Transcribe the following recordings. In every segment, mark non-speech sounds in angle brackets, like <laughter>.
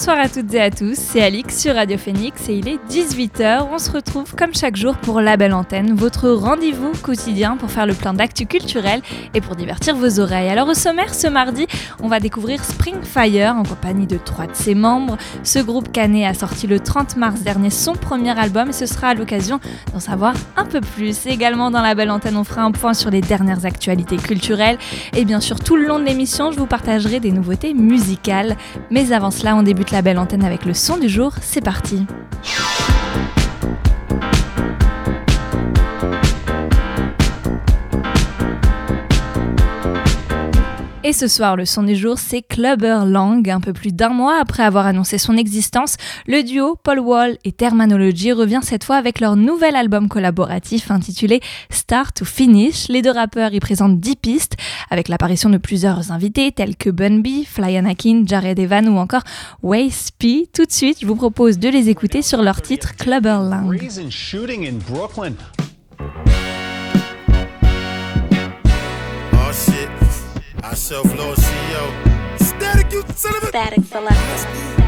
Bonsoir à toutes et à tous, c'est Alix sur Radio Phoenix et il est 18h. On se retrouve comme chaque jour pour La Belle Antenne, votre rendez-vous quotidien pour faire le plein d'actu culturel et pour divertir vos oreilles. Alors au sommaire, ce mardi, on va découvrir Spring Fire en compagnie de trois de ses membres. Ce groupe canet a sorti le 30 mars dernier son premier album et ce sera l'occasion d'en savoir un peu plus. également dans La Belle Antenne, on fera un point sur les dernières actualités culturelles et bien sûr tout le long de l'émission, je vous partagerai des nouveautés musicales. Mais avant cela, on débute la belle antenne avec le son du jour, c'est parti. Et ce soir, le son du jour, c'est Clubber Lang. Un peu plus d'un mois après avoir annoncé son existence, le duo Paul Wall et Terminology revient cette fois avec leur nouvel album collaboratif intitulé Start to Finish. Les deux rappeurs y présentent 10 pistes avec l'apparition de plusieurs invités tels que Bun B, Fly Anakin, Jared Evan ou encore Waze P. Tout de suite, je vous propose de les écouter sur leur titre Clubber Lang. I self-lord CEO. Static, you son of a. Static select.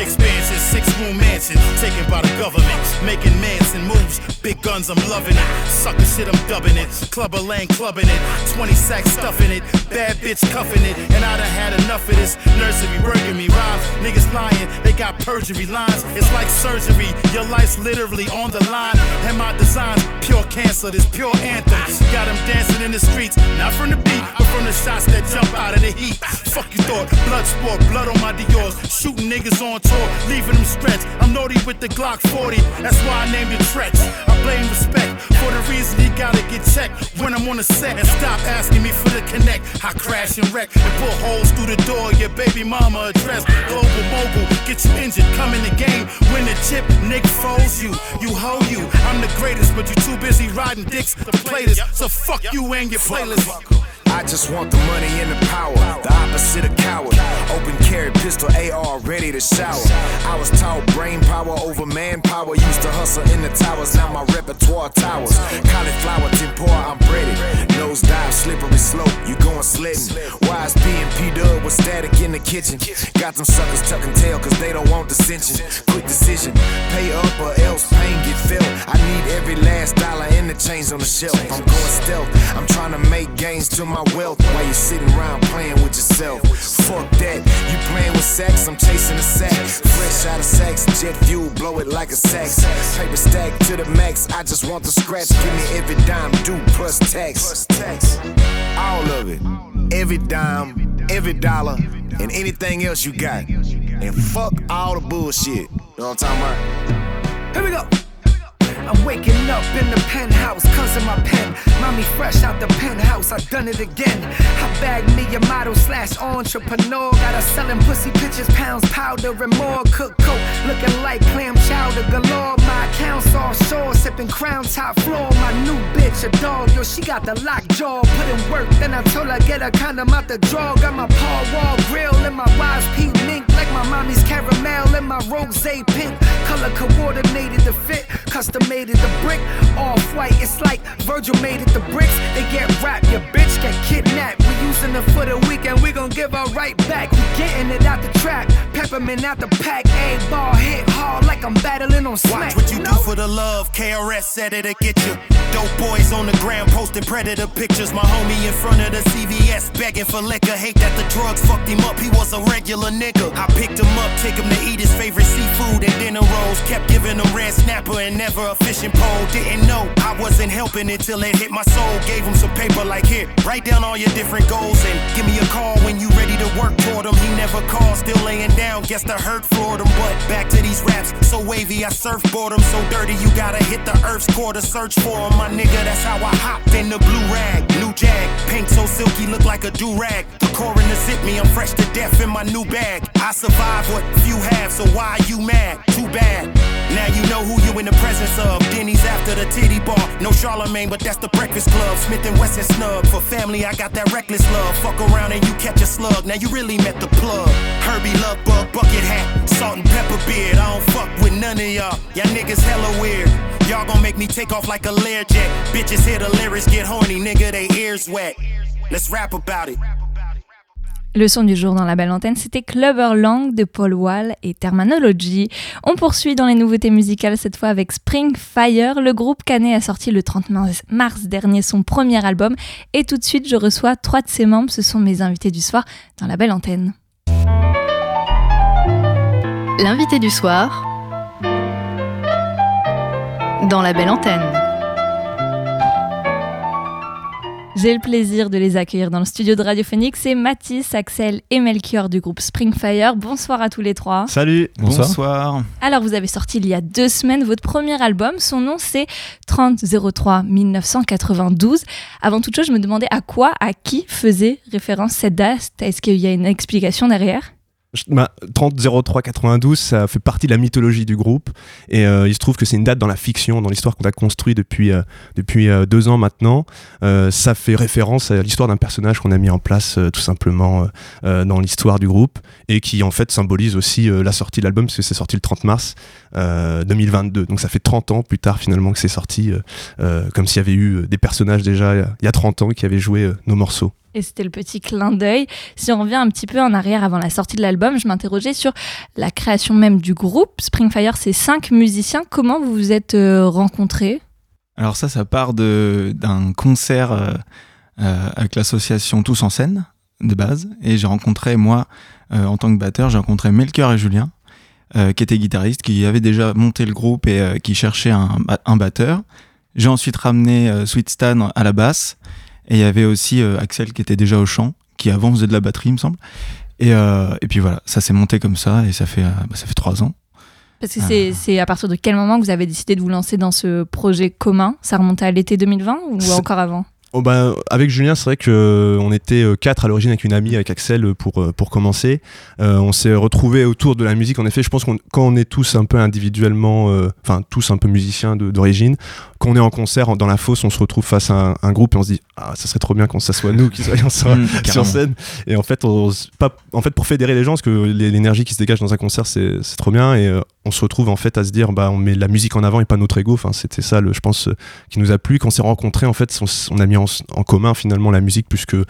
Expansion, six room mansion, taken by the government. Making Manson moves, big guns, I'm loving it. Sucker shit, I'm dubbing it. Clubber Lang clubbing it. 20 sacks stuffing it. Bad bitch cuffing it. And I done had enough of this nursery working me rhymes. Niggas lying, they got perjury lines. It's like surgery, your life's literally on the line. And my designs, pure cancer, this pure anthem. Got them dancing in the streets, not from the beat, but from the shots that jump out of the heat. Fuck you thought, blood sport, blood on my Dior's. Shooting niggas on tour, leaving them stretched. I'm naughty with the Glock 40, that's why I named it Tretch. I blame respect for the reason you gotta get checked when I'm on the set. And stop asking me for the connect. I crash and wreck and pull holes through the door. Your baby mama address. Global mogul, get you injured, come in the game. Win the chip, Nick froze you. You hoe you. I'm the greatest, but you too busy riding dicks to play this. So fuck you and your playlist. I just want the money and the power, the opposite of coward. Open carry, pistol, AR, ready to shower. I was taught brain power over manpower. Used to hustle in the towers, now my repertoire towers. Cauliflower, tempura, I'm ready. Nose dive, slippery slope, you going sledding. Wise P and P Dub with static in the kitchen. Got them suckers tucking tail, cause they don't want dissension. Quick decision, pay up or else pain get felt. I need every last dollar in the chains on the shelf. I'm going stealth, I'm trying to make gains to my my wealth while you're sitting around playing with yourself. Fuck that, you playing with sex, I'm chasing a sack. Fresh out of sex, jet fuel, blow it like a sax. Paper stack to the max, I just want the scratch. Give me every dime due plus tax. All of it, every dime, every dollar, and anything else you got. And fuck all the bullshit. You know what I'm talking about? Here we go. I'm waking up in the penthouse, cause of my pen. Mommy fresh out the penthouse, I done it again. I bagged me a model slash entrepreneur. Got her selling pussy pictures, pounds, powder, and more. Cook coat, looking like clam chowder galore. My accounts offshore, sipping crown top floor. My new bitch, a dog, yo, she got the lock jaw. Put in work, then I told her get her condom out the drawer. Got my paw wall grill and my wise pink mink. Like my mommy's caramel and my rose pink. Color coordinated the fit, custom made it the brick. Off white, it's like Virgil made it the bricks. They get wrapped, your bitch get kidnapped. We using it for the weekend, we gon' give her right back. We getting it out the trap, peppermint out the pack. A ball hit hard like I'm battling on smack. Watch what you do for the love. KRS said it'll get you. Dope boys on the ground posting predator pictures. My homie in front of the CVS begging for liquor. Hate that the drugs fucked him up. He was a regular nigga. I picked him up, take him to eat his favorite seafood and dinner Kept giving him red snapper and never a fishing pole. Didn't know I wasn't helping until it hit my soul. Gave him some paper like here, write down all your different goals and give me a call when you ready to work toward him. He never called, still laying down. Guess the hurt floored him. But back to these raps, so wavy I surfboard him. So dirty you gotta hit the earth's core to search for him. My nigga, that's how I hopped in the blue rag. New jag, paint so silky, look like a do rag. The coroner zip me, I'm fresh to death in my new bag. I survive what few have, so why you mad? Too bad. In the presence of Denny's after the titty bar. No Charlemagne, but that's the Breakfast Club. Smith and Wesson snub. For family, I got that reckless love. Fuck around and you catch a slug. Now you really met the plug. Herbie Love Bug, bucket hat, salt and pepper beard. I don't fuck with none of y'all. Y'all niggas hella weird. Y'all gon' make me take off like a Learjet. Bitches hear the lyrics get horny, nigga, they ears wet. Let's rap about it. Le son du jour dans la belle antenne, c'était Clover Lang de Paul Wall et Terminology. On poursuit dans les nouveautés musicales cette fois avec Spring Fire. Le groupe Canet a sorti le 30 mars dernier son premier album et tout de suite je reçois trois de ses membres. Ce sont mes invités du soir dans la belle antenne. L'invité du soir dans la belle antenne. J'ai le plaisir de les accueillir dans le studio de Radio Phoenix. C'est Mathis, Axel et Melchior du groupe Springfire. Bonsoir à tous les trois. Salut, bonsoir. bonsoir. Alors, vous avez sorti il y a deux semaines votre premier album. Son nom, c'est 3003 1992. Avant toute chose, je me demandais à quoi, à qui faisait référence cette date? Est-ce qu'il y a une explication derrière? 30 03 92, ça fait partie de la mythologie du groupe et euh, il se trouve que c'est une date dans la fiction, dans l'histoire qu'on a construit depuis, euh, depuis euh, deux ans maintenant. Euh, ça fait référence à l'histoire d'un personnage qu'on a mis en place euh, tout simplement dans l'histoire du groupe et qui en fait symbolise aussi la sortie de l'album parce que c'est sorti le 30 mars 2022. Donc ça fait 30 ans plus tard finalement que c'est sorti, comme s'il y avait eu des personnages déjà il y a 30 ans qui avaient joué nos morceaux. Et c'était le petit clin d'œil. Si on revient un petit peu en arrière avant la sortie de l'album, je m'interrogeais sur la création même du groupe. Springfire, c'est cinq musiciens. Comment vous vous êtes euh, rencontrés? Alors ça, ça part d'un concert euh, euh, avec l'association Tous en scène de base. Et j'ai rencontré, moi, en tant que batteur, j'ai rencontré Melchior et Julien, qui étaient guitaristes, qui avaient déjà monté le groupe et qui cherchaient un, un batteur. J'ai ensuite ramené Sweet Stan à la basse. Et il y avait aussi euh, Axel qui était déjà au chant, qui avant faisait de la batterie, il me semble. Et, euh, et puis voilà, ça s'est monté comme ça et ça fait, euh, bah, ça fait trois ans. Parce que c'est c'est à partir de quel moment que vous avez décidé de vous lancer dans ce projet commun? Ça remontait à l'été 2020 ou C'est- encore avant? Oh bah, avec Julien, c'est vrai que euh, on était quatre à l'origine avec une amie, avec Axel, pour, pour commencer. Euh, on s'est retrouvés autour de la musique. En effet, je pense qu'on quand on est tous un peu individuellement, euh, enfin tous un peu musiciens de- d'origine, quand on est en concert dans la fosse, on se retrouve face à un, un groupe et on se dit ah ça serait trop bien quand ça soit nous qui soyons <laughs> sur, Mmh, <laughs> sur scène. Et en fait, on, pas, en fait, pour fédérer les gens, parce que l'é- l'énergie qui se dégage dans un concert, c'est trop bien. Et euh, on se retrouve en fait à se dire, bah, on met la musique en avant et pas notre ego. Enfin, c'était ça, le, je pense, euh, qui nous a plu. Quand on s'est rencontrés, en fait, on, a mis en, en commun finalement la musique plus que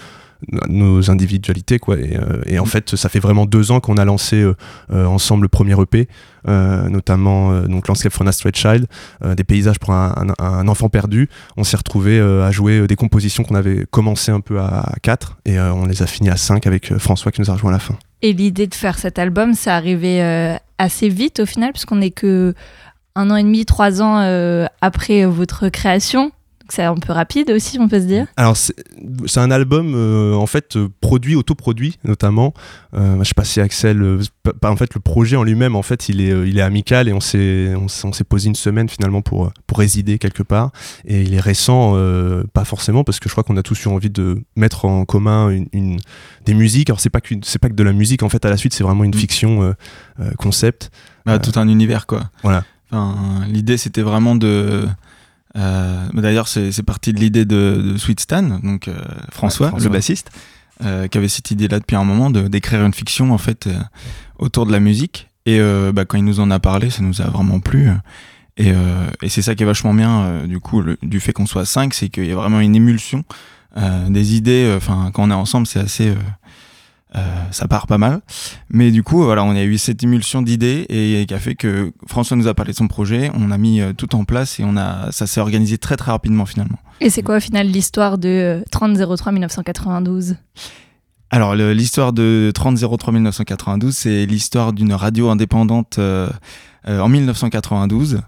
nos individualités quoi. Et, euh, et en fait ça fait vraiment deux ans qu'on a lancé euh, euh, ensemble le premier EP notamment donc Landscape for a Straight Child des paysages pour un, un- un enfant perdu. On s'est retrouvé à jouer des compositions qu'on avait commencé un peu à, 4 et on les a finis à 5 avec François qui nous a rejoint à la fin. Et l'idée de faire cet album, ça arrivait assez vite au final, puisqu'on n'est que un an et demi, trois ans après votre création. C'est un peu rapide aussi, on peut se dire. Alors c'est c'est un album euh, en fait euh, produit, autoproduit notamment. Euh, je sais pas si Axel, euh, en fait le projet en lui-même en fait il est, il est amical et on s'est on, posé une semaine finalement pour pour résider quelque part. Et il est récent, euh, pas forcément parce que je crois qu'on a tous eu envie de mettre en commun une, une- des musiques. Alors c'est pas c'est pas que de la musique en fait à la suite, c'est vraiment une Mm. fiction concept. Bah, tout un univers quoi. Voilà. Enfin, l'idée c'était vraiment de. Euh, D'ailleurs, c'est parti de l'idée de, de Sweet Stan, donc euh, François, Ouais, François. le bassiste, euh, qui avait cette idée-là depuis un moment de d'écrire une fiction en fait euh, autour de la musique. Et euh, bah, quand il nous en a parlé, ça nous a vraiment plu. Et, euh, et c'est ça qui est vachement bien euh, du coup le- du fait qu'on soit cinq, c'est qu'il y a vraiment une émulsion euh, des idées. Enfin, quand on est ensemble, c'est assez ça part pas mal. Mais du coup, voilà, on a eu cette émulsion d'idées et qui a fait que François nous a parlé de son projet, on a mis euh, tout en place et on a, ça s'est organisé très très rapidement finalement. Et c'est quoi au final l'histoire de euh, 3003 1992 Alors, l'histoire de 3003 1992, c'est l'histoire d'une radio indépendante euh, euh, en 1992.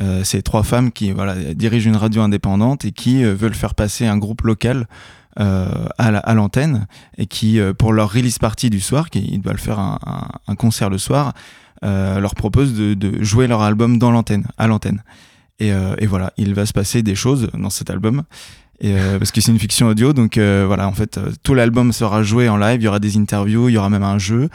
Euh, c'est trois femmes qui voilà, dirigent une radio indépendante et qui euh, veulent faire passer un groupe local euh, à la- à l'antenne et qui, euh, pour leur release party du soir, qui ils doivent faire un, un- concert le soir, euh, leur propose de, de jouer leur album dans l'antenne, à l'antenne. Et, et voilà, il va se passer des choses dans cet album. Et euh, parce que c'est une fiction audio, donc euh, voilà, en fait, euh, tout l'album sera joué en live. Il y aura des interviews, il y aura même un jeu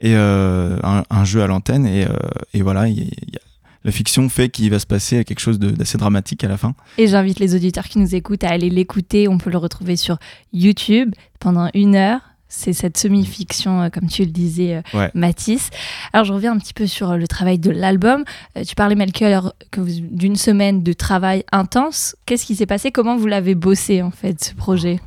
et un, un jeu à l'antenne. Et, et voilà, il y y a- la fiction fait qu'il va se passer quelque chose de- d'assez dramatique à la fin. Et j'invite les auditeurs qui nous écoutent à aller l'écouter. On peut le retrouver sur YouTube pendant une heure. C'est cette semi-fiction, euh, comme tu le disais, euh, Ouais. Mathis. Alors, je reviens un petit peu sur euh, le travail de l'album. Tu parlais, Melchior, d'une semaine de travail intense. Qu'est-ce qui s'est passé? Comment vous l'avez bossé, en fait, ce projet?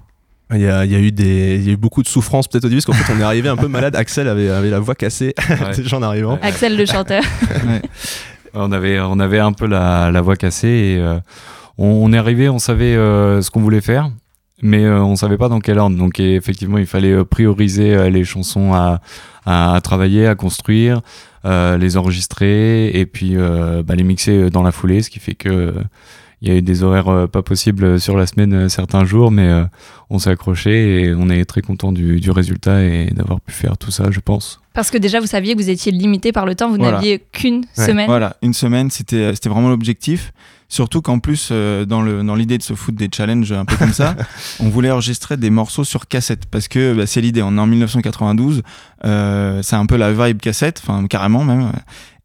Il y, a, il y a eu des, il y a eu beaucoup de souffrance peut-être au début parce qu'en fait on est arrivé un peu malade. Axel avait, avait la voix cassée Ouais. <laughs> déjà en arrivant. Ouais. Axel, le chanteur. <laughs> On avait, on avait un peu la, voix cassée et euh, on, est arrivé, on savait euh, ce qu'on voulait faire, mais euh, on savait pas dans quel ordre. Donc effectivement, il fallait euh, prioriser les chansons à, à, travailler, à construire, les enregistrer et puis bah, les mixer dans la foulée, ce qui fait que il y a eu des horaires euh, pas possibles sur la semaine euh, certains jours, mais euh, on s'est accroché et on est très content du, du résultat et d'avoir pu faire tout ça, je pense. Parce que déjà, vous saviez que vous étiez limité par le temps. Vous Voilà. n'aviez qu'une Ouais. semaine. Voilà, une semaine, c'était c'était vraiment l'objectif. Surtout qu'en plus, euh, dans le dans l'idée de se foutre des challenges un peu comme ça, <laughs> on voulait enregistrer des morceaux sur cassette parce que bah, c'est l'idée. On est en 1992, euh, c'est un peu la vibe cassette, enfin carrément même.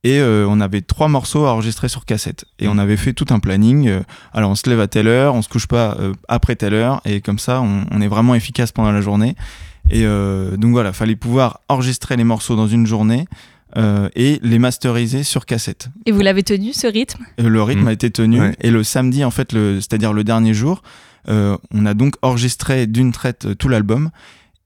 Et euh, on avait trois morceaux à enregistrer sur cassette. Et on avait fait tout un planning. euh, alors on se lève à telle heure, on se couche pas euh, après telle heure, et comme ça, on, on est vraiment efficace pendant la journée. Et euh, donc voilà, fallait pouvoir enregistrer les morceaux dans une journée euh, et les masteriser sur cassette. Et vous l'avez tenu, ce rythme? Le rythme Mm. a été tenu. Ouais. Et le samedi, en fait, le- c'est-à-dire le dernier jour, euh, on a donc enregistré d'une traite euh, tout l'album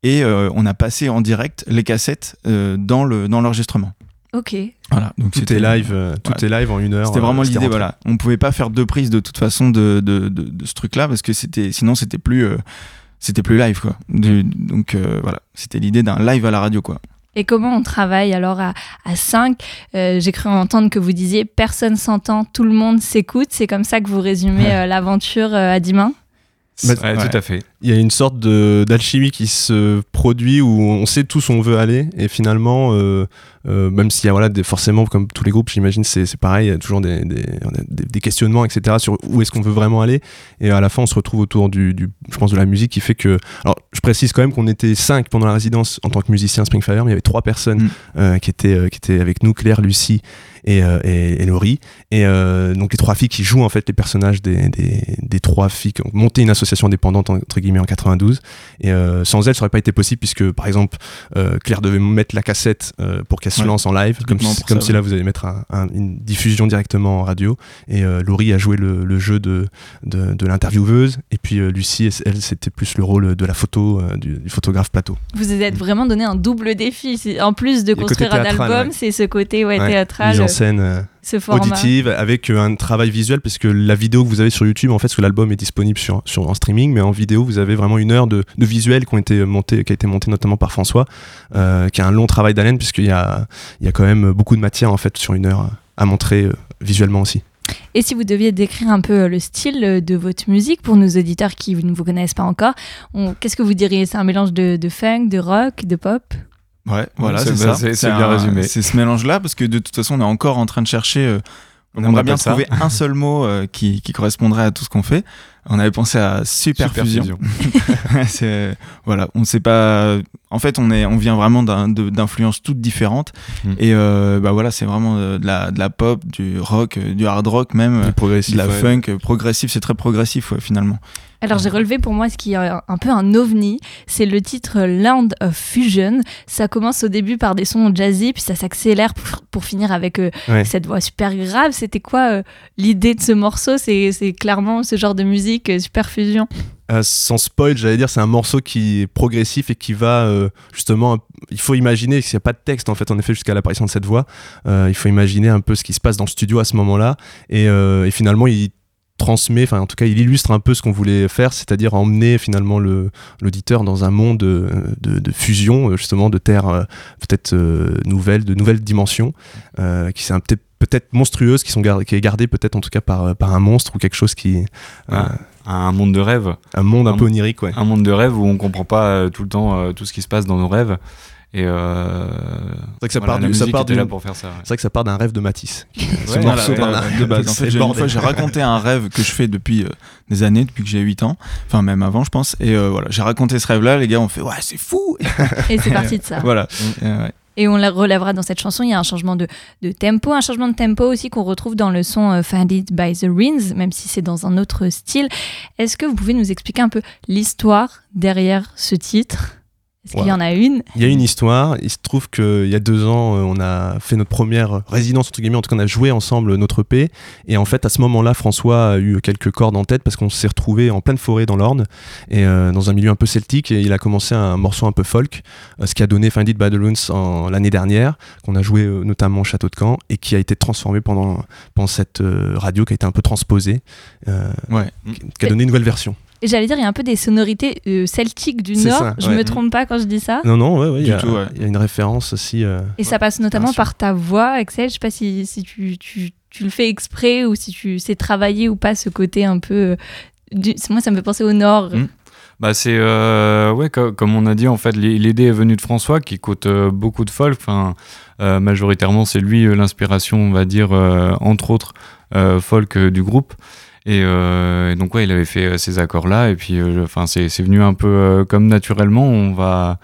et euh, on a passé en direct les cassettes euh, dans le dans l'enregistrement. Ok. Voilà. Donc Tout c'était est live, euh, tout Ouais. est live en une heure. C'était euh, vraiment l'idée. rentré. Voilà. On pouvait pas faire deux prises de toute façon de de, de, de ce truc-là parce que c'était sinon c'était plus euh, c'était plus live quoi. Du- donc euh, voilà, c'était l'idée d'un live à la radio quoi. Et comment on travaille alors à, à 5 J'ai cru entendre que vous disiez personne s'entend, tout le monde s'écoute. C'est comme ça que vous résumez Ouais. euh, l'aventure euh, à 10 mains Bah, Ouais, ouais. Tout à fait. Il y a une sorte de- d'alchimie qui se produit où on sait tous où on veut aller et finalement, euh, même s'il y a voilà, des, forcément, comme tous les groupes, j'imagine, c'est pareil, il y a toujours des, des, des- questionnements, etc., sur où est-ce qu'on veut vraiment aller. Et à la fin, on se retrouve autour du, du- je pense, de la musique qui fait que. Alors, je précise quand même qu'on était cinq pendant la résidence en tant que musicien Springfire, mais il y avait trois personnes Mm. euh, qui, étaient, euh, qui étaient avec nous, Claire, Lucie et, euh, et, et Laurie. Et euh, donc, les trois filles qui jouent en fait les personnages des, des, des trois filles qui ont monté une association indépendante, entre guillemets, en 92. Et euh, sans elle, ça aurait pas été possible puisque, par exemple, Claire devait mettre la cassette pour qu'elle se Ouais, lance en live, comme, si, comme ça, si ouais. là vous allez mettre un- un- une diffusion directement en radio. Et euh, Laurie a joué le, le jeu de, de, de l'intervieweuse. Et puis euh, Lucie, elle, c'était plus le rôle de la photo, euh, du, du photographe plateau. Vous vous êtes vraiment donné un double défi. En plus de construire un album, ouais. c'est ce côté ouais, Ouais, théâtral, Mise en scène. Ce format. auditive avec euh, un travail visuel parce que la vidéo que vous avez sur YouTube en fait parce que l'album est disponible sur, sur en streaming mais en vidéo vous avez vraiment une heure de, de visuel qui ont été monté qui a été monté notamment par François euh, qui a un long travail d'haleine puisqu'il y a il y a quand même beaucoup de matière en fait sur une heure à montrer euh, visuellement aussi. Et si vous deviez décrire un peu le style de votre musique pour nos auditeurs qui ne vous connaissent pas encore, qu'est-ce que vous diriez? C'est un mélange de, de funk, de rock, de pop? Ouais, voilà, c'est- ça. c'est- bien résumé. C'est ce mélange-là parce que de toute façon, on est encore en train de chercher. euh, on, On aimerait bien trouver un seul mot euh, qui, qui correspondrait à tout ce qu'on fait. On avait pensé à superfusion. Superfusion. <laughs> c'est voilà, on sait pas. En fait, on est, on vient vraiment d'influences toutes différentes. Mm. Et euh, bah voilà, c'est vraiment euh, de la, de la pop, du rock, euh, du hard rock même, Du progressif, de la ouais. funk, progressif. C'est très progressif ouais, finalement. Alors j'ai relevé pour moi ce qui est un peu un ovni, c'est le titre Land of Fusion. Ça commence au début par des sons jazzy, puis ça s'accélère pour, pour finir avec euh, Ouais. cette voix super grave. C'était quoi euh, l'idée de ce morceau? C'est c'est clairement ce genre de musique, euh, super fusion. Euh, sans spoil, j'allais dire, c'est un morceau qui est progressif et qui va euh, justement. Il faut imaginer qu'il n'y a pas de texte en fait, en effet, jusqu'à l'apparition de cette voix. Il faut imaginer un peu ce qui se passe dans le studio à ce moment-là. Et, finalement, il transmet, enfin en tout cas, il illustre un peu ce qu'on voulait faire, c'est-à-dire emmener finalement le- l'auditeur dans un monde de, fusion, justement, de terres peut-être nouvelles, de nouvelles dimensions, qui sont peut-être peut-être monstrueuses, qui sont gar- qui est gardée peut-être en tout cas par, par un monstre ou quelque chose qui, euh, Ah. Un monde de rêve. un monde un Un peu onirique, ouais. Un monde de rêve où on comprend pas euh, tout le temps euh, tout ce qui se passe dans nos rêves. Et euh, C'est vrai que ça voilà, part, la du- ça musique part était du- là pour faire ça. ouais. C'est vrai que ça part d'un rêve de Matisse. Ce Ouais, morceau voilà, ouais, de base. En fait, j'ai- le une fois, bordel. j'ai raconté un rêve que je fais depuis euh, des années, depuis que j'ai 8 ans, enfin même avant, je pense. Et euh, voilà, j'ai raconté ce rêve-là. Les gars ont fait ouais, c'est fou. Et c'est parti de ça. <laughs> voilà. Et, euh, ouais. Et on la relèvera dans cette chanson, il y a un changement de, tempo, un changement de tempo aussi qu'on retrouve dans le son euh, Founded by the Rings, même si c'est dans un autre style. Est-ce que vous pouvez nous expliquer un peu l'histoire derrière ce titre? Est-ce qu'il y en a une? Il y a une histoire. Il se trouve qu'il y a deux ans, euh, on a fait notre première résidence, entre guillemets, en tout cas, on a joué ensemble notre EP. Et en fait, à ce moment-là, François a eu quelques cordes en tête parce qu'on s'est retrouvé en pleine forêt dans l'Orne et euh, dans un milieu un peu celtique. Et il a commencé un morceau un peu folk, euh, ce qui a donné Find It by the Runes l'année dernière, qu'on a joué notamment au Château de Caen et qui a été transformé pendant, pendant cette radio qui a été un peu transposée, ouais. qui a donné une nouvelle version. Et j'allais dire, il y a un peu des sonorités euh, celtiques du Nord. je me trompe pas quand je dis ça Non, non, ouais, il y, y, a une référence aussi. Euh, et ça passe notamment par ta voix, Axel. Je sais pas si, si tu, tu, tu, le fais exprès ou si tu sais travailler ou pas ce côté un peu. Euh, du... Moi, ça me fait penser au Nord. Hmm. Bah c'est ouais comme on a dit en fait l'idée est venue de François qui écoute beaucoup de folk enfin majoritairement c'est lui l'inspiration on va dire entre autres folk du groupe euh, et, donc ouais, il avait fait euh, ces accords-là, et puis euh, enfin c'est venu un peu comme naturellement. On va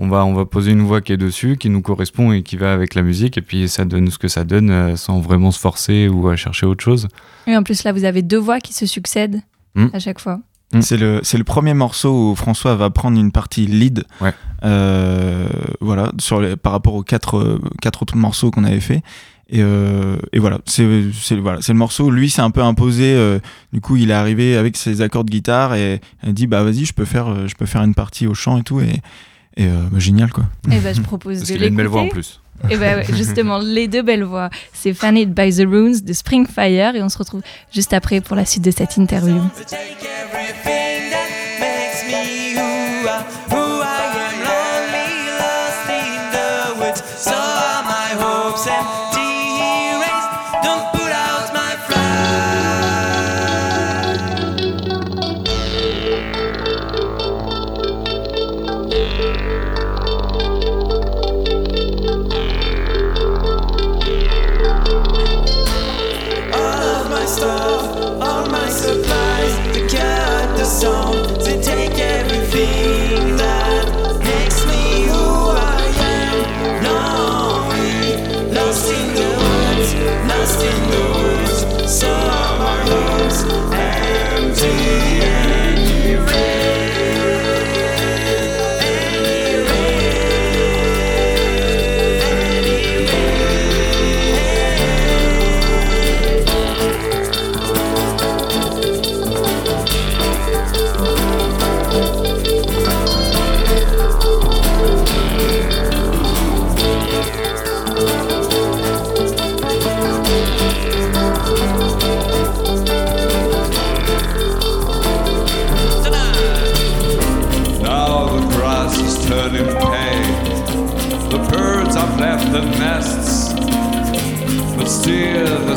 on va, on va poser une voix qui est dessus, qui nous correspond et qui va avec la musique, et puis ça donne ce que ça donne sans vraiment se forcer ou à chercher autre chose. Et en plus là, vous avez deux voix qui se succèdent hmm. à chaque fois. Hmm. C'est le, le premier morceau où François va prendre une partie lead, ouais. voilà, sur les, par rapport aux quatre, quatre autres morceaux qu'on avait fait. Et, euh, et, voilà, c'est voilà, le morceau. Lui, c'est un peu imposé. Euh, du coup, il est arrivé avec ses accords de guitare et il dit bah vas-y, je peux faire, euh, je peux faire une partie au chant et tout. Et, et bah, génial quoi. Et bah, je propose Parce de a une belle voix en plus. Et bah, justement, les deux belles voix, c'est Fanny by the Runes de Springfire et on se retrouve juste après pour la suite de cette interview.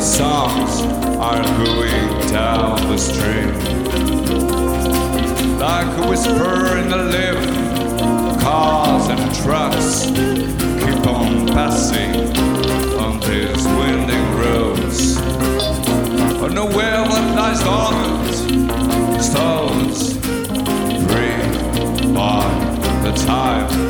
songs are going down the stream. Like a whisper in the lift, cars and trucks keep on passing on these winding roads. On the web that lies dormant, stones free by the time.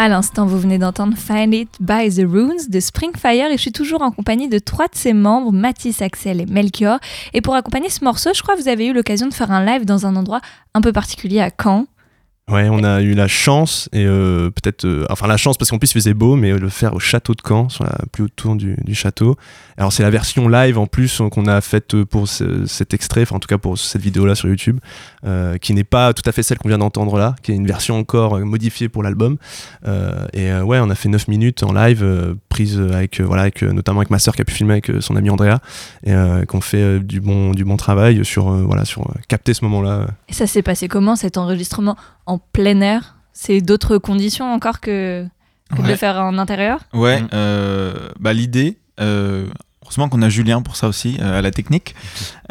À l'instant, vous venez d'entendre Find It by the Runes de Springfire et je suis toujours en compagnie de trois de ses membres, Mathis, Axel et Melchior. Et pour accompagner ce morceau, je crois que vous avez eu l'occasion de faire un live dans un endroit un peu particulier à Caen. Ouais, on a eu la chance, et euh, peut-être. euh, enfin, la chance parce qu'en plus il faisait beau, mais le faire au château de Caen, sur la plus haute tour du, château. Alors, c'est la version live en plus qu'on a faite pour ce- cet extrait, enfin, en tout cas pour cette vidéo-là sur YouTube, euh, qui n'est pas tout à fait celle qu'on vient d'entendre là, qui est une version encore euh, modifiée pour l'album. Euh, et ouais, on a fait 9 minutes en live, euh, prise avec, euh, voilà, avec, euh, notamment avec ma sœur qui a pu filmer avec euh, son ami Andrea, et euh, qu'on fait euh, du, bon, du bon travail sur, euh, voilà, sur euh, capter ce moment-là. Et ça s'est passé comment cet enregistrement en plein air? C'est d'autres conditions encore que, que de le faire en intérieur? Ouais, bah, l'idée, euh, heureusement qu'on a Julien pour ça aussi, euh, à la technique,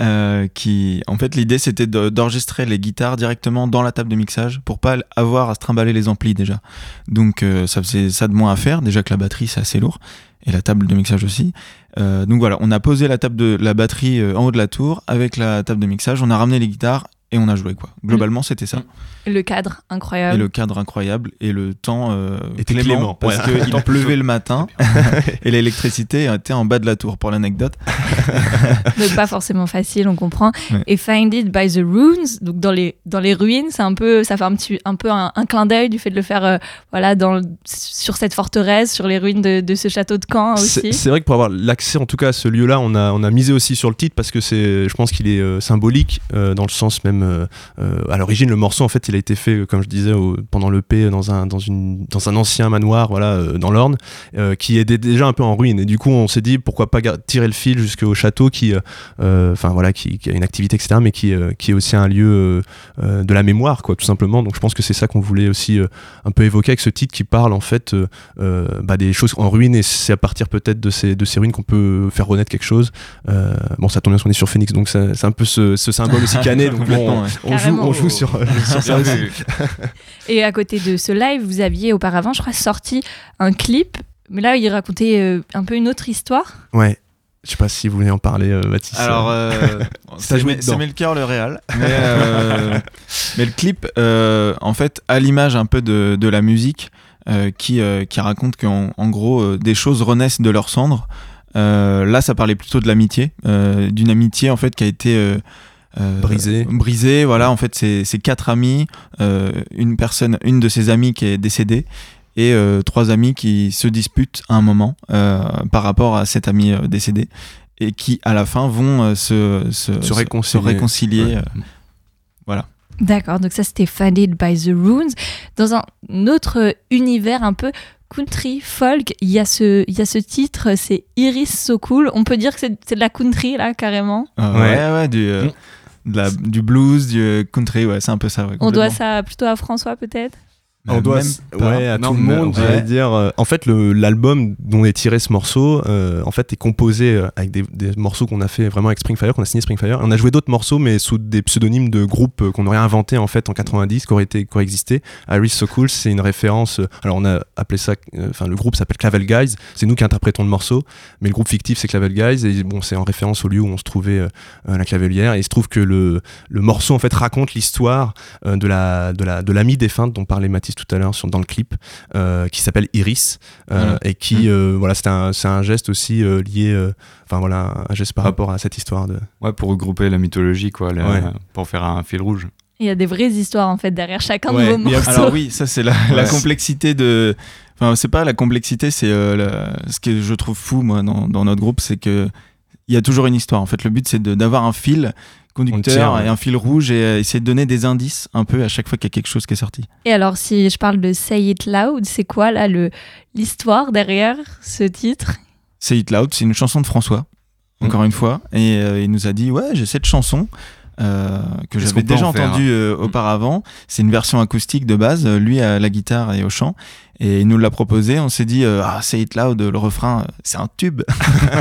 euh, qui, en fait, l'idée c'était de- d'enregistrer les guitares directement dans la table de mixage pour pas avoir à se trimballer les amplis déjà. Donc euh, ça faisait ça de moins à faire, déjà que la batterie c'est assez lourd, et la table de mixage aussi. Euh, donc voilà, on a posé la table de la batterie euh, en haut de la tour avec la table de mixage, on a ramené les guitares et on a joué quoi. Globalement c'était ça. Le cadre, Et incroyable. le cadre incroyable et le temps euh, Était clément, clément, parce ouais. qu'il <laughs> pleuvait le matin <laughs> et l'électricité était en bas de la tour pour l'anecdote. <laughs> Donc pas forcément facile, on comprend. Ouais. Et Find It by the Runes, donc dans les, dans les ruines, c'est un peu, ça fait un petit, un peu un, un clin d'œil du fait de le faire, euh, voilà, dans, sur cette forteresse, sur les ruines de, de ce château de Caen C'est aussi. c'est vrai que pour avoir l'accès en tout cas à ce lieu-là, on a, on a misé aussi sur le titre parce que c'est, je pense qu'il est euh, symbolique euh, dans le sens même. Euh, euh, à l'origine, le morceau en fait, il a été fait, euh, comme je disais, au- pendant l'EP dans un, dans, une, dans un ancien manoir, voilà, dans l'Orne, qui est dé- déjà un peu en ruine. Et du coup, on s'est dit pourquoi pas tirer le fil jusqu'au château qui, enfin voilà, qui, qui a une activité, etc., mais qui, qui est aussi un lieu de la mémoire, quoi, tout simplement. Donc je pense que c'est ça qu'on voulait aussi un peu évoquer avec ce titre qui parle en fait bah, des choses en ruine et c'est à partir peut-être de ces, de ces ruines qu'on peut faire renaître quelque chose. Bon, ça tombe bien qu'on est sur Phoenix, donc c'est un peu ce, ce symbole aussi cané. <laughs> donc bon, Ouais. on, joue, Carrément. on joue sur, euh, <laughs> sur ça aussi. <laughs> Et à côté de ce live, vous aviez auparavant, je crois, sorti un clip. Mais là, il racontait euh, un peu une autre histoire. Ouais. Je sais pas si vous voulez en parler, euh, Mathis. Alors, euh, <laughs> Mel- dedans. c'est Melchior le réal. Mais, euh, mais le clip, euh, en fait, à l'image un peu de, de la musique, euh, qui, euh, qui raconte qu'en en gros, euh, des choses renaissent de leurs cendres. Euh, là, ça parlait plutôt de l'amitié, euh, d'une amitié en fait qui a été euh, Brisée. Brisée, voilà. En fait, c'est quatre amis, euh, une personne, une de ses amies qui est décédée. Et euh, trois amis qui se disputent à un moment euh, par rapport à cet ami euh, décédé et qui à la fin vont euh, se, se, Se réconcilier. réconcilier, Ouais. euh, D'accord, donc ça c'était Funded by the Runes. Dans un autre univers un peu country, folk, il y a ce, il y a ce titre, c'est Iris So Cool. On peut dire que c'est c'est de la country là, carrément. Euh, Ouais. ouais, ouais, du, euh, de la- du blues, du country, ouais, c'est un peu ça. ouais, On doit ça plutôt à François peut-être? On doit, s- pas. ouais, à Non, tout le monde, ouais. dire. euh, en fait, l'album dont est tiré ce morceau, euh, en fait, est composé euh, avec des, des morceaux qu'on a fait vraiment avec Springfire, qu'on a signé Springfire. On a joué d'autres morceaux, mais sous des pseudonymes de groupes euh, qu'on aurait inventés en fait en 90, qui auraient été, qui auraient existé. Iris So Cool, c'est une référence. euh, alors, on a appelé ça. euh, Enfin, le groupe s'appelle Clavel Guys. C'est nous qui interprétons le morceau, mais le groupe fictif c'est Clavel Guys. Et bon, c'est en référence au lieu où on se trouvait euh, à la Clavelière. Et il se trouve que le, le morceau en fait raconte l'histoire euh, de la de la de l'ami défunte dont parlait Mathis tout à l'heure sur dans le clip euh, qui s'appelle Iris euh, Voilà. et qui euh, voilà c'est un c'est un geste aussi euh, lié euh, enfin voilà un geste par Ah. rapport à cette histoire de Ouais, pour regrouper la mythologie, quoi, la- Ouais. pour faire un fil rouge. Il y a des vraies histoires en fait derrière chacun Ouais, de vos morceaux. Alors oui, ça c'est la, la Ouais. complexité de. Enfin, c'est pas la complexité, c'est euh, la- ce que je trouve fou moi dans, dans notre groupe, c'est que il y a toujours une histoire. En fait, le but c'est d'avoir un fil conducteur ouais. et un fil rouge et euh, essayer de donner des indices un peu à chaque fois qu'il y a quelque chose qui est sorti. Et alors si je parle de Say It Loud, c'est quoi là le l'histoire derrière ce titre? C'est It Loud, c'est une chanson de François, encore une fois, et euh, il nous a dit ouais j'ai cette chanson. euh, que j'avais déjà en faire entendu euh, auparavant. C'est une version acoustique de base, lui à la guitare et au chant. Et il nous l'a proposé, on s'est dit, euh, ah, Say It Loud, le refrain, c'est un tube.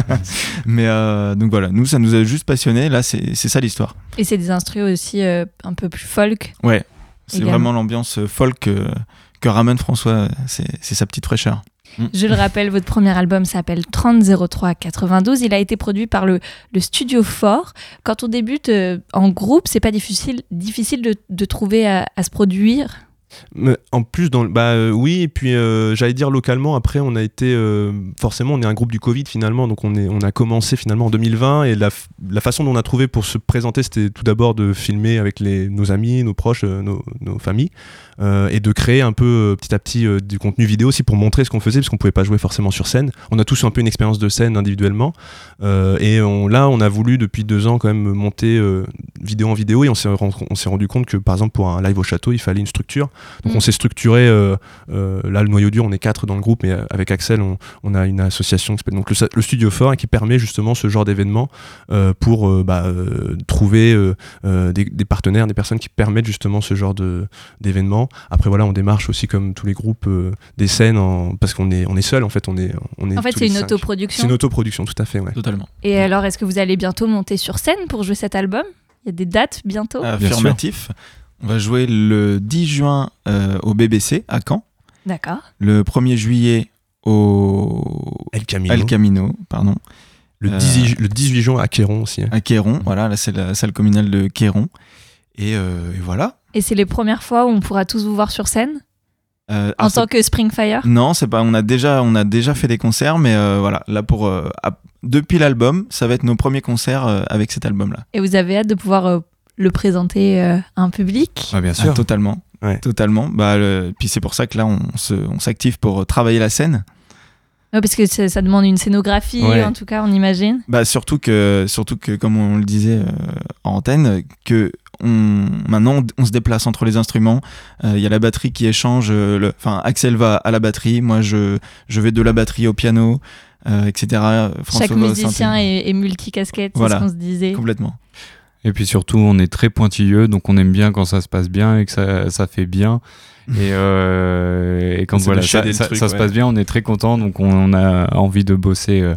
<laughs> Mais euh, donc voilà, nous, ça nous a juste passionné. Là, c'est c'est ça l'histoire. Et c'est des instrus aussi euh, un peu plus folk. Ouais, c'est vraiment l'ambiance folk que ramène François. C'est c'est sa petite fraîcheur. Je le rappelle, votre premier album s'appelle 300392. Il a été produit par le, le Studio Fort. Quand on débute euh, en groupe, c'est pas difficile, difficile de, de trouver à, à se produire. En plus, bah euh, oui, et puis euh, j'allais dire localement, après on a été, euh, forcément on est un groupe du Covid finalement, donc on, est, on a commencé finalement en 2020 et la, façon dont on a trouvé pour se présenter, c'était tout d'abord de filmer avec les, nos amis, nos proches, nos, familles, et de créer un peu petit à petit du contenu vidéo aussi pour montrer ce qu'on faisait, parce qu'on pouvait pas jouer forcément sur scène. On a tous un peu une expérience de scène individuellement, et là on a voulu depuis deux ans quand même monter vidéo en vidéo, et on s'est rendu compte que par exemple pour un live au château, il fallait une structure. Donc Mm. on s'est structuré, euh, euh, là le noyau dur, on est quatre dans le groupe, et euh, avec Axel, on, on a une association qui s'appelle donc le, Studio Fort et qui permet justement ce genre d'événement euh, pour euh, bah, euh, trouver euh, euh, des, des partenaires, des personnes qui permettent justement ce genre de d'événements. Après voilà, on démarche aussi comme tous les groupes euh, des scènes en- parce qu'on est on est seul en fait, on est on est En fait, c'est une cinq. autoproduction. C'est une autoproduction, tout à fait, ouais. Totalement. Et alors, est-ce que vous allez bientôt monter sur scène pour jouer cet album? Il y a des dates bientôt? Affirmatif. On va jouer le 10 juin euh, au BBC à Caen, D'accord. le 1er juillet au El Camino. El Camino, pardon, le, Euh, 18, le 18 juin à Quéron aussi. hein. à Quéron. Voilà, là c'est la salle communale de Quéron. Et, euh, et voilà. Et c'est les premières fois où on pourra tous vous voir sur scène? Euh, en tant que Springfire Non, c'est pas. On a déjà, on a déjà fait des concerts, mais euh, voilà, là pour euh, à- depuis l'album, ça va être nos premiers concerts euh, avec cet album-là. Et vous avez hâte de pouvoir euh, le présenter euh, à un public Ah, bien Ah, sûr. totalement, Ouais. totalement. Bah, le- puis c'est pour ça que là, on se, on s'active pour euh, travailler la scène. Ouais, Parce que ça, ça demande une scénographie, Ouais. en tout cas, on imagine. Bah surtout que, surtout que, comme on le disait euh, en antenne, que on, maintenant on, on se déplace entre les instruments. Euh, Il y a la batterie qui échange. euh, le- Enfin, Axel va à la batterie, moi je, je vais de la batterie au piano, euh, etc. François Chaque musicien est, est multicasquette, c'est Voilà. ce qu'on se disait. complètement. Et puis surtout, on est très pointilleux, donc on aime bien quand ça se passe bien et que ça, ça fait bien. <laughs> Et, euh, et quand voilà, ça, shader le ça- truc, ça se passe bien, on est très content, donc on, on a envie de bosser euh,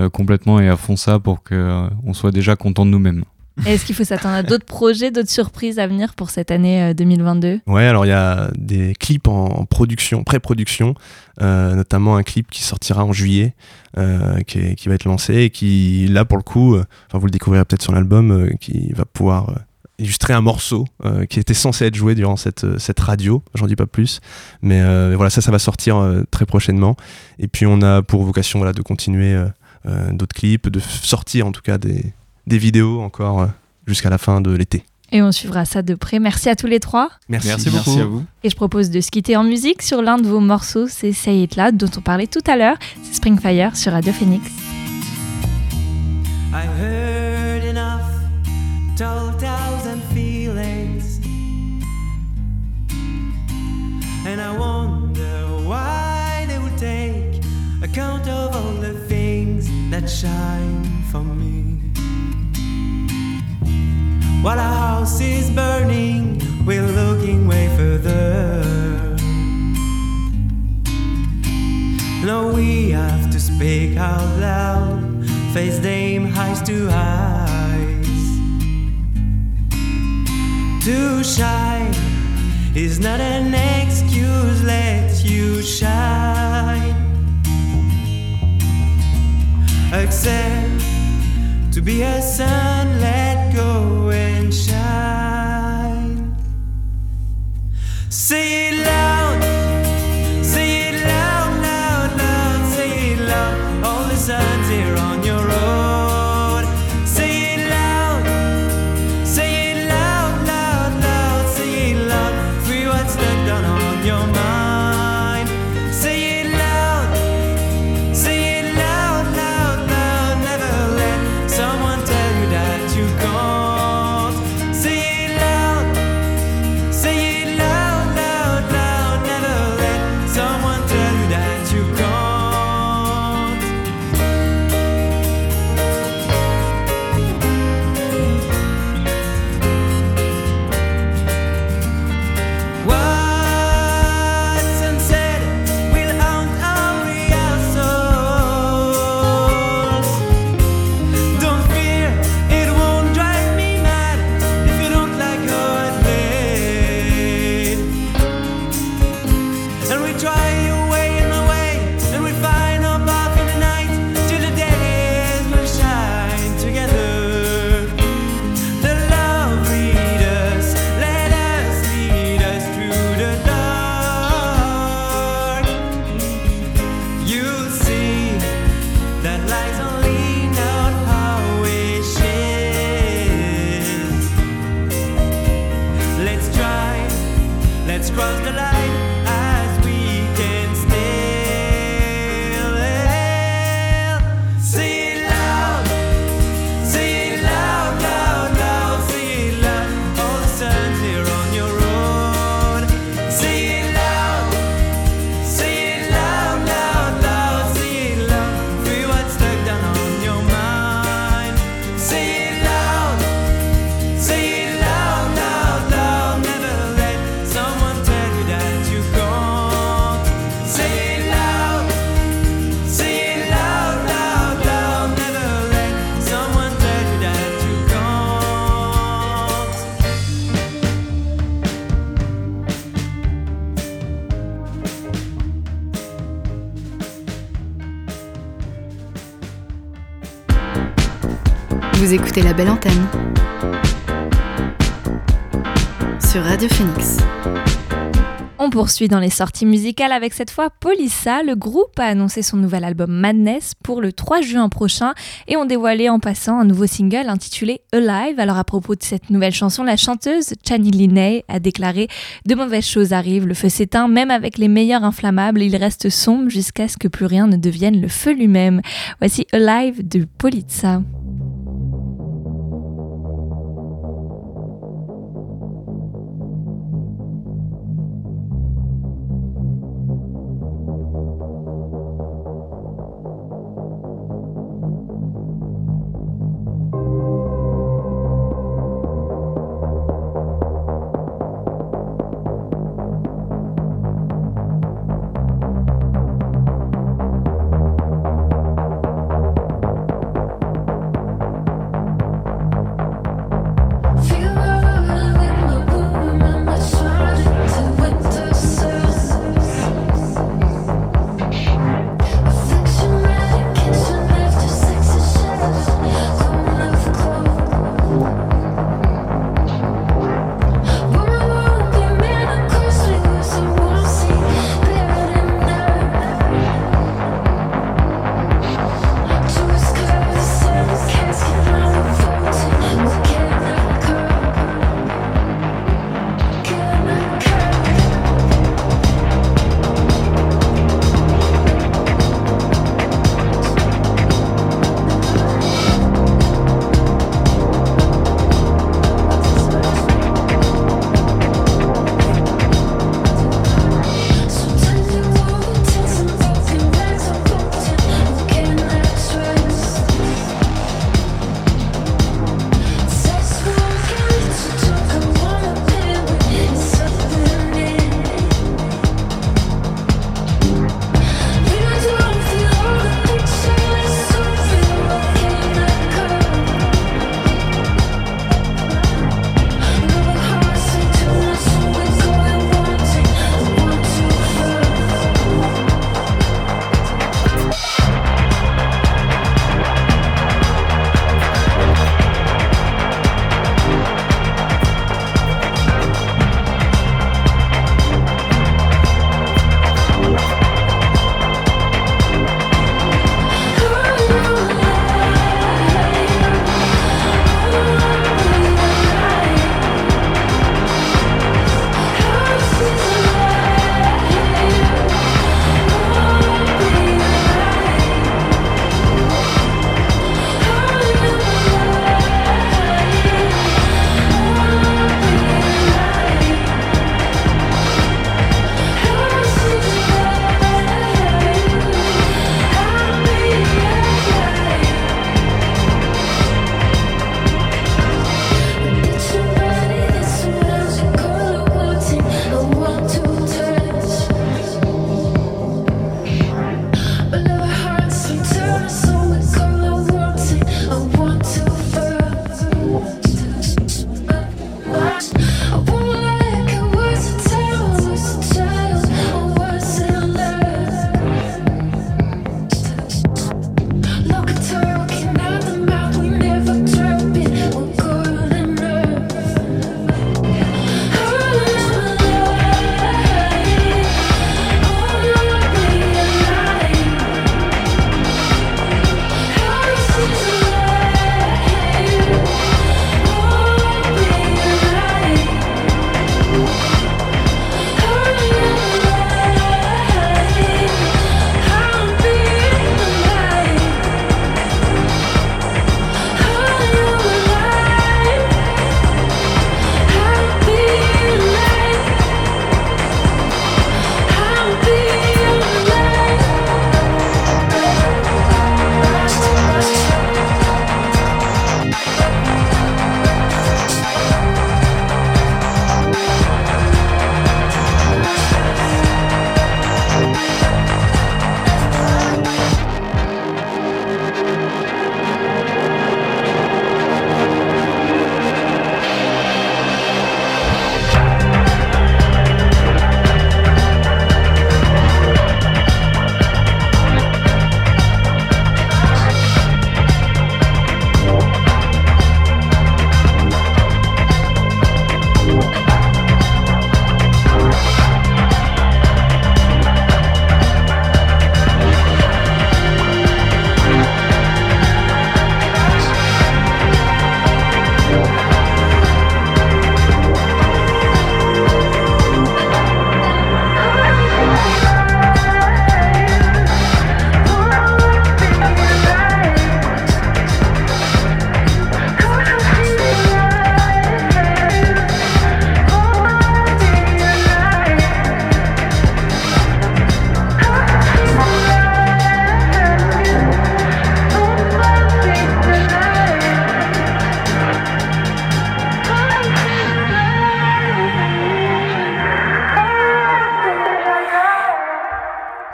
euh, complètement et à fond ça pour que euh, on soit déjà content de nous-mêmes. Est-ce qu'il faut s'attendre à d'autres projets, d'autres surprises à venir pour cette année euh, 2022 Ouais, alors il y a des clips en, production, pré-production, euh, notamment un clip qui sortira en juillet, euh, qui, va être lancé et qui, là pour le coup, euh, vous le découvrirez peut-être sur l'album, euh, qui va pouvoir euh, illustrer un morceau euh, qui était censé être joué durant cette, euh, cette radio, j'en dis pas plus, mais euh, voilà, ça, ça va sortir euh, très prochainement. Et puis on a pour vocation voilà, de continuer euh, euh, d'autres clips, de sortir en tout cas des, des vidéos encore euh, jusqu'à la fin de l'été. Et on suivra ça de près. Merci à tous les trois. Merci, Merci beaucoup. Merci à vous. Et je propose de se quitter en musique sur l'un de vos morceaux, c'est Say It Loud, dont on parlait tout à l'heure. C'est Springfire sur Radio Phoenix. I heard enough told tales and feelings, and I wonder why they would take account of all the things that shine for me. While our house is burning, we're looking way further. No, we have to speak out loud, face them eyes to eyes. To shine is not an excuse, let you shine. Accept to be a sun, let go and shine. Say it loud. La belle antenne sur Radio Phoenix. On poursuit dans les sorties musicales avec cette fois Polissa. Le groupe a annoncé son nouvel album Madness pour le 3 juin prochain et ont dévoilé en passant un nouveau single intitulé Alive. Alors à propos de cette nouvelle chanson, la chanteuse Chani Linney a déclaré De mauvaises choses arrivent, le feu s'éteint, même avec les meilleurs inflammables, il reste sombre jusqu'à ce que plus rien ne devienne le feu lui-même. Voici Alive de Polizza.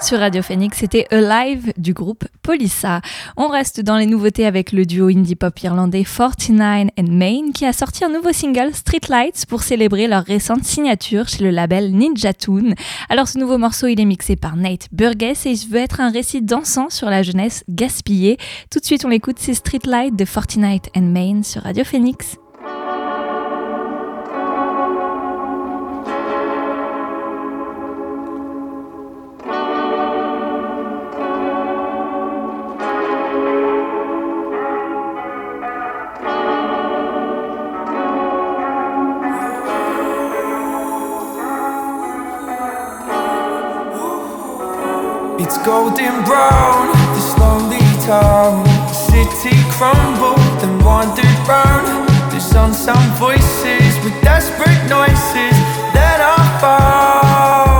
Sur Radio Phoenix, c'était Alive du groupe Polissa. On reste dans les nouveautés avec le duo indie pop irlandais 49 and Main qui a sorti un nouveau single Streetlights pour célébrer leur récente signature chez le label Ninja Tune. Alors ce nouveau morceau, il est mixé par Nate Burgess et il veut être un récit dansant sur la jeunesse gaspillée. Tout de suite, on l'écoute, c'est Streetlight de 49 and Main sur Radio Phoenix. It's golden brown, this lonely town. The city crumbled and wandered round. There's unsound voices with desperate noises that are found.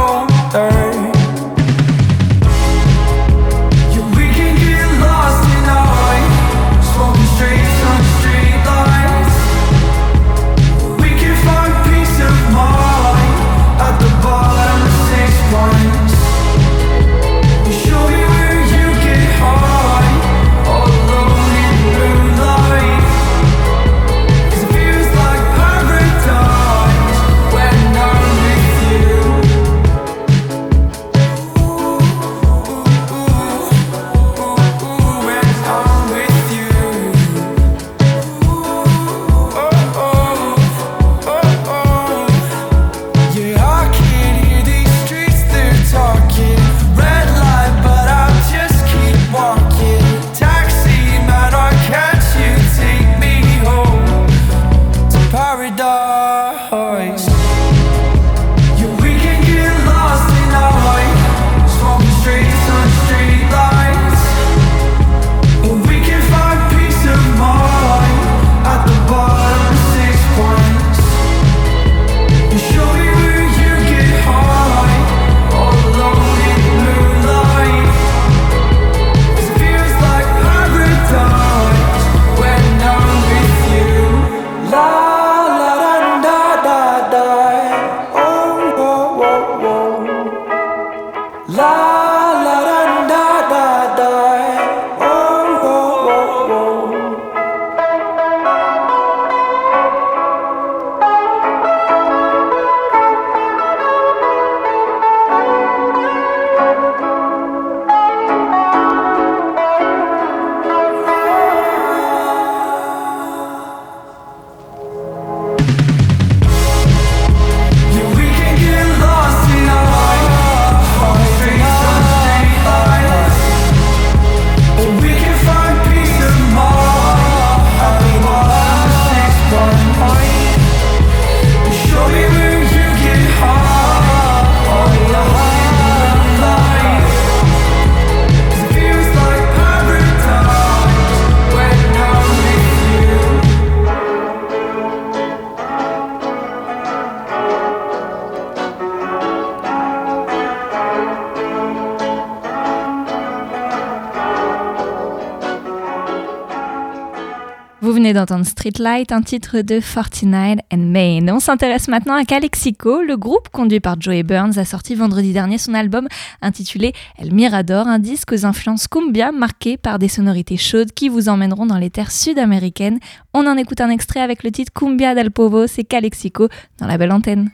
Vous venez d'entendre Streetlight, un titre de 49 and Main. On s'intéresse maintenant à Calexico. Le groupe, conduit par Joey Burns, a sorti vendredi dernier son album intitulé El Mirador, un disque aux influences cumbia marqué par des sonorités chaudes qui vous emmèneront dans les terres sud-américaines. On en écoute un extrait avec le titre Cumbia del Povo, c'est Calexico dans la belle antenne.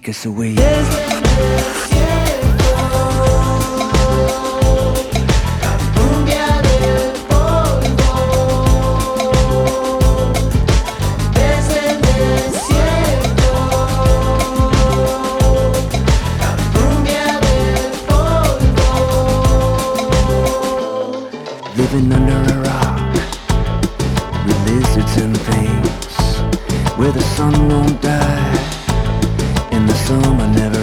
Take us away. Living under a rock with lizards and where the sun won't die and the summer never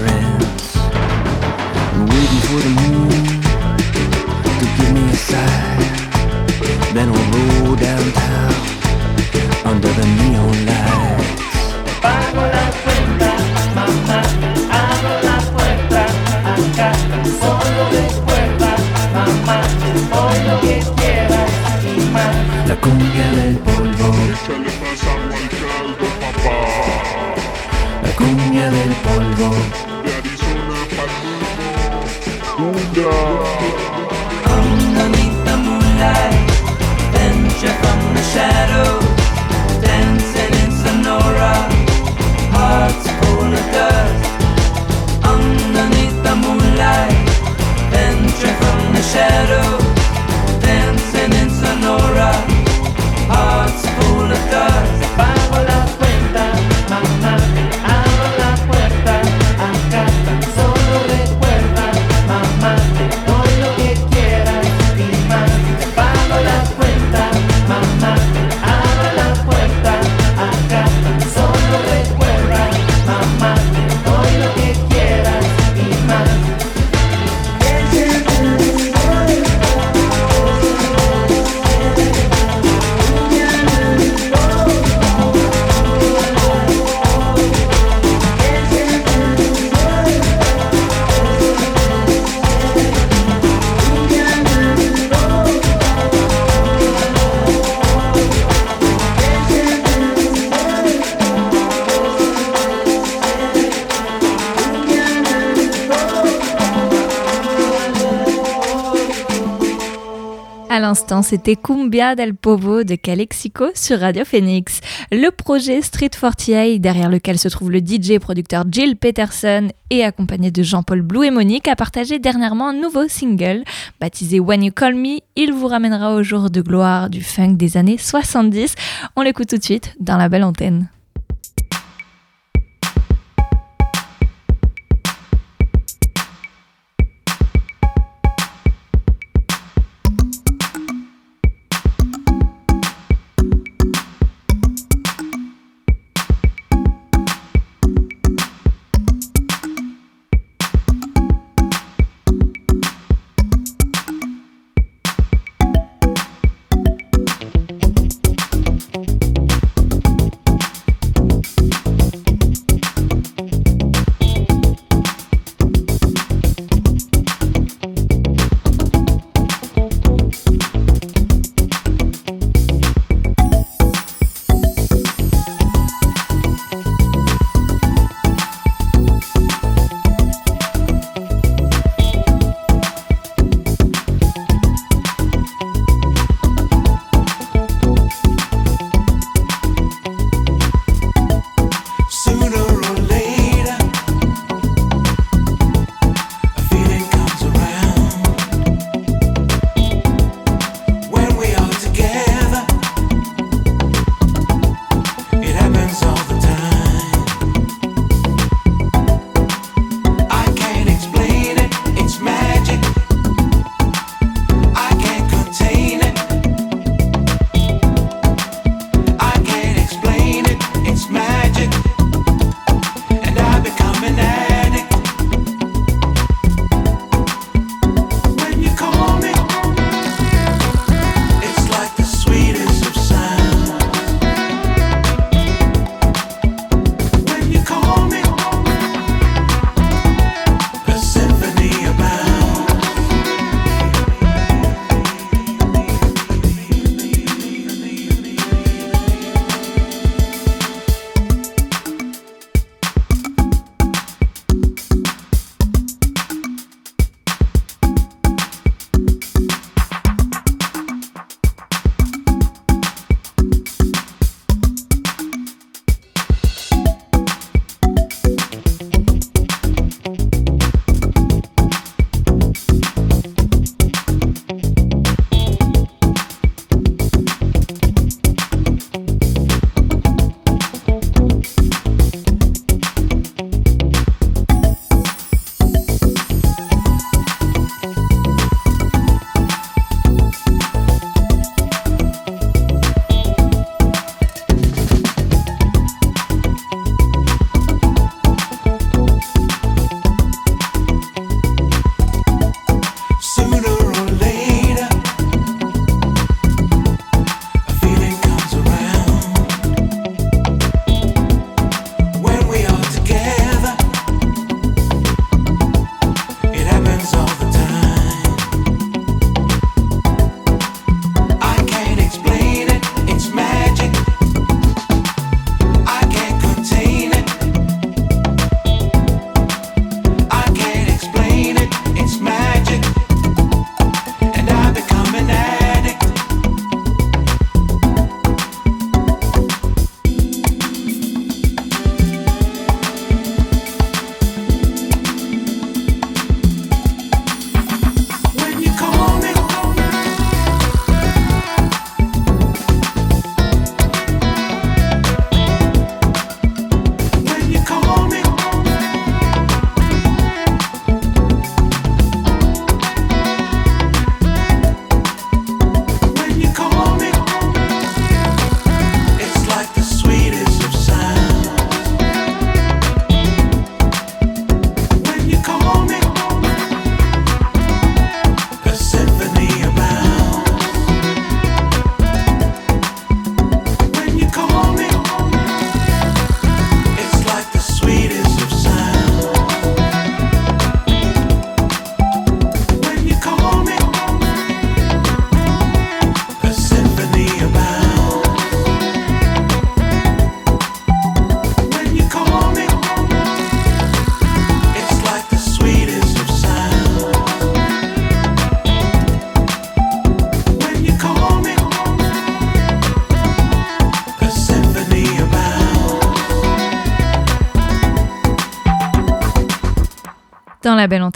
À l'instant, c'était Cumbia del Povo de Calexico sur Radio Phoenix. Le projet Street 48, derrière lequel se trouve le DJ producteur Jill Peterson et accompagné de Jean-Paul Blou et Monique, a partagé dernièrement un nouveau single baptisé When You Call Me. Il vous ramènera au jour de gloire du funk des années 70. On l'écoute tout de suite dans la belle antenne.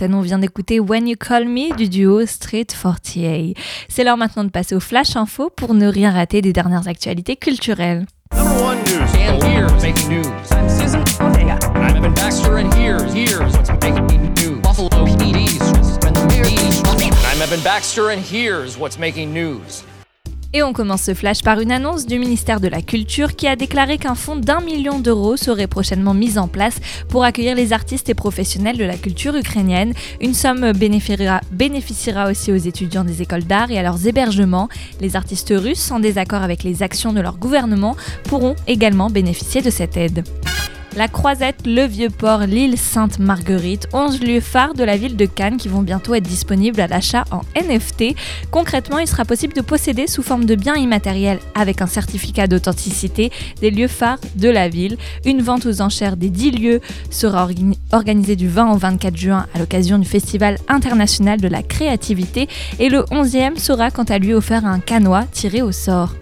On vient d'écouter When You Call Me du duo Street 48. C'est l'heure maintenant de passer au Flash Info pour ne rien rater des dernières actualités culturelles. Number one news. And here's making news. I'm Susan Ortega. I'm Evan Baxter, and here's here's what's making news? Et on commence ce flash par une annonce du ministère de la Culture qui a déclaré qu'un fonds d'un million d'euros serait prochainement mis en place pour accueillir les artistes et professionnels de la culture ukrainienne. Une somme bénéficiera, aussi aux étudiants des écoles d'art et à leurs hébergements. Les artistes russes, en désaccord avec les actions de leur gouvernement, pourront également bénéficier de cette aide. La Croisette, le Vieux-Port, l'île Sainte-Marguerite, 11 lieux phares de la ville de Cannes qui vont bientôt être disponibles à l'achat en NFT. Concrètement, il sera possible de posséder sous forme de biens immatériels avec un certificat d'authenticité des lieux phares de la ville. Une vente aux enchères des 10 lieux sera organi- organisée du 20 au 24 juin à l'occasion du Festival international de la créativité et le 11e sera quant à lui offert un canoë tiré au sort.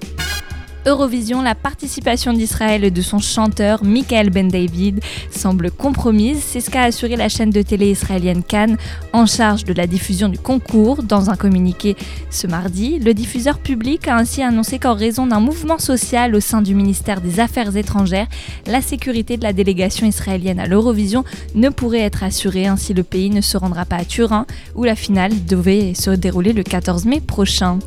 Eurovision, la participation d'Israël et de son chanteur Michael Ben David semble compromise. C'est ce qu'a assuré la chaîne de télé israélienne Cannes en charge de la diffusion du concours. Dans un communiqué ce mardi, le diffuseur public a ainsi annoncé qu'en raison d'un mouvement social au sein du ministère des Affaires étrangères, la sécurité de la délégation israélienne à l'Eurovision ne pourrait être assurée. Ainsi, le pays ne se rendra pas à Turin où la finale devait se dérouler le 14 mai prochain.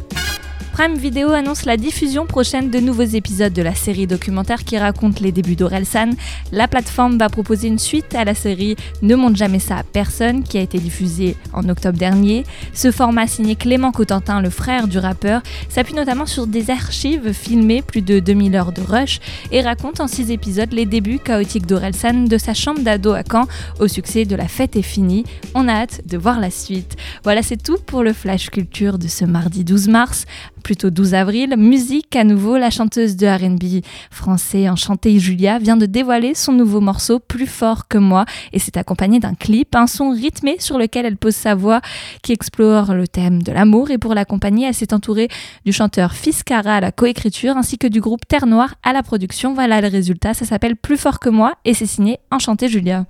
Prime Video annonce la diffusion prochaine de nouveaux épisodes de la série documentaire qui raconte les débuts d'Orelsan. La plateforme va proposer une suite à la série Ne montre jamais ça à personne qui a été diffusée en octobre dernier. Ce format signé Clément Cotentin, le frère du rappeur, s'appuie notamment sur des archives filmées plus de 2000 heures de rush et raconte en 6 épisodes les débuts chaotiques d'Orelsan de sa chambre d'ado à Caen au succès de La fête est finie. On a hâte de voir la suite. Voilà, c'est tout pour le Flash Culture de ce mardi 12 mars plutôt 12 avril. Musique à nouveau, la chanteuse de RB français Enchantée Julia vient de dévoiler son nouveau morceau Plus fort que moi et c'est accompagné d'un clip, un son rythmé sur lequel elle pose sa voix qui explore le thème de l'amour et pour l'accompagner elle s'est entourée du chanteur Fiskara à la coécriture ainsi que du groupe Terre Noire à la production. Voilà le résultat, ça s'appelle Plus fort que moi et c'est signé Enchantée Julia.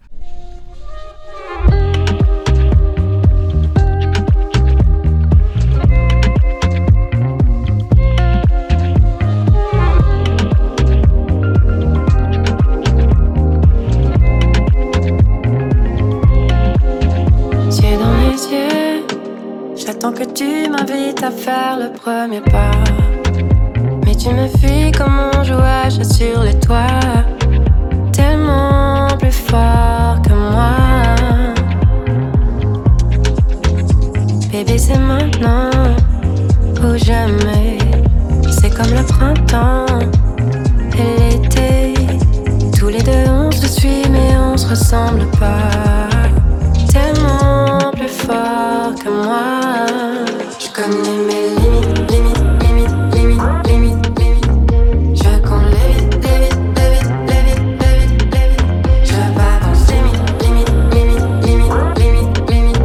J'attends que tu m'invites à faire le premier pas. Mais tu me fuis comme on jouage sur les toits, tellement plus fort que moi. Bébé, c'est maintenant ou jamais. C'est comme le printemps et l'été. Tous les deux on se suit, mais on se ressemble pas fort que moi. Je connais mes limites, limites, limites, limites, limites, limites. Je veux qu'on l'évite, l'évite, l'évite, l'évite, l'évite, l'évite. Je veux pas qu'on s'imite, limite, limite, limite, limite, limite.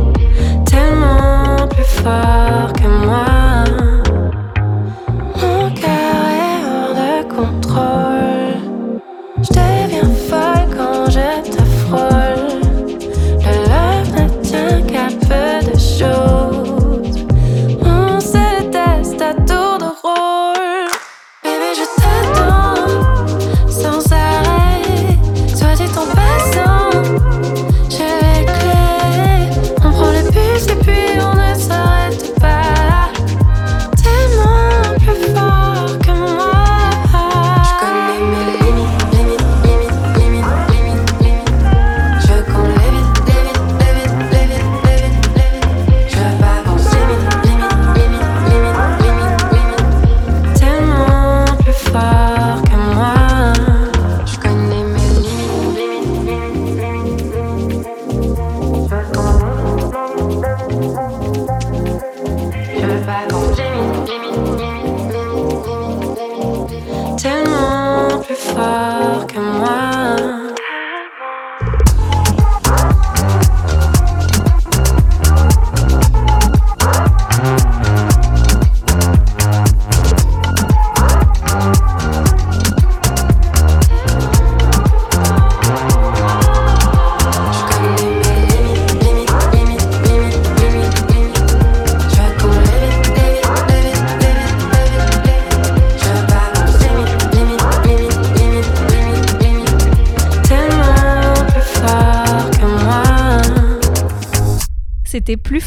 Tellement plus fort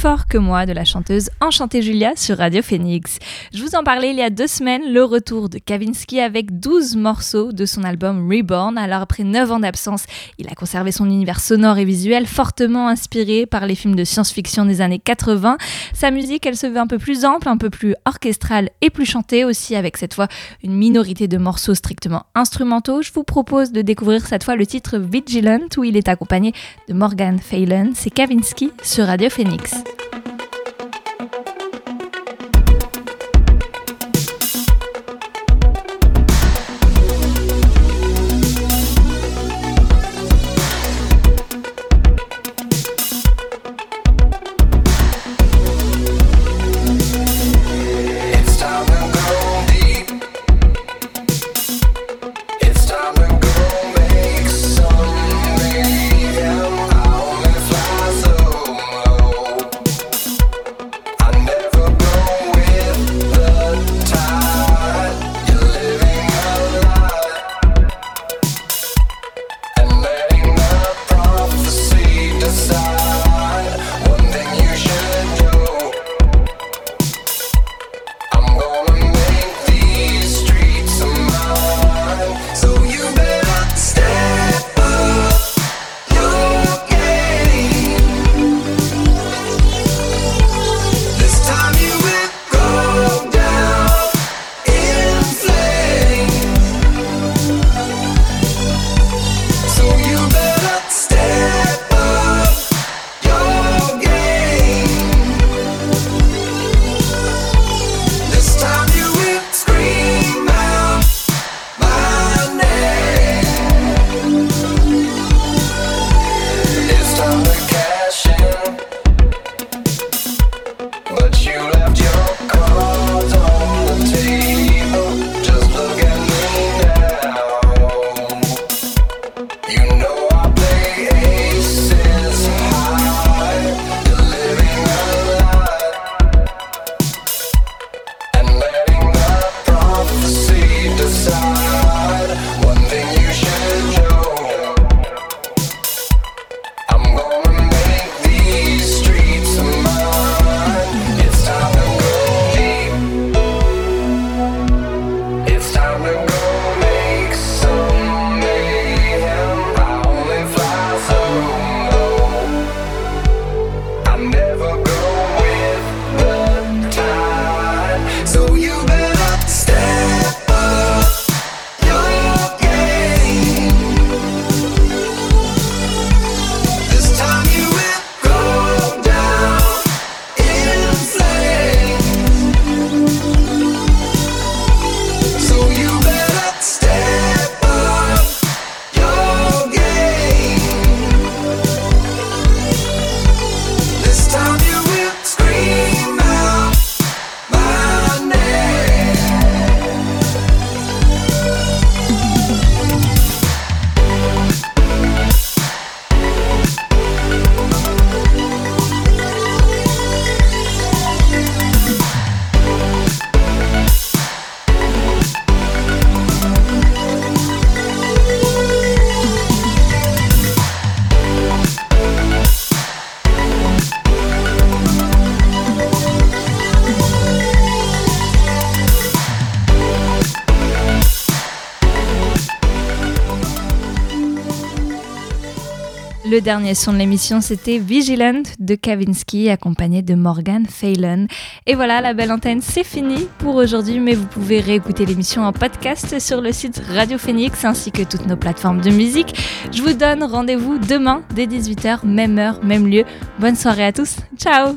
fort que moi de la chanteuse Enchantée Julia sur Radio Phoenix. Vous en parlais il y a deux semaines, le retour de Kavinsky avec 12 morceaux de son album Reborn. Alors après 9 ans d'absence, il a conservé son univers sonore et visuel fortement inspiré par les films de science-fiction des années 80. Sa musique, elle se veut un peu plus ample, un peu plus orchestrale et plus chantée aussi avec cette fois une minorité de morceaux strictement instrumentaux. Je vous propose de découvrir cette fois le titre Vigilant où il est accompagné de Morgan Phelan. C'est Kavinsky sur Radio Phoenix. Dernier son de l'émission, c'était Vigilant de Kavinsky, accompagné de Morgan Phelan. Et voilà, la belle antenne, c'est fini pour aujourd'hui, mais vous pouvez réécouter l'émission en podcast sur le site Radio Phoenix ainsi que toutes nos plateformes de musique. Je vous donne rendez-vous demain dès 18h, même heure, même lieu. Bonne soirée à tous. Ciao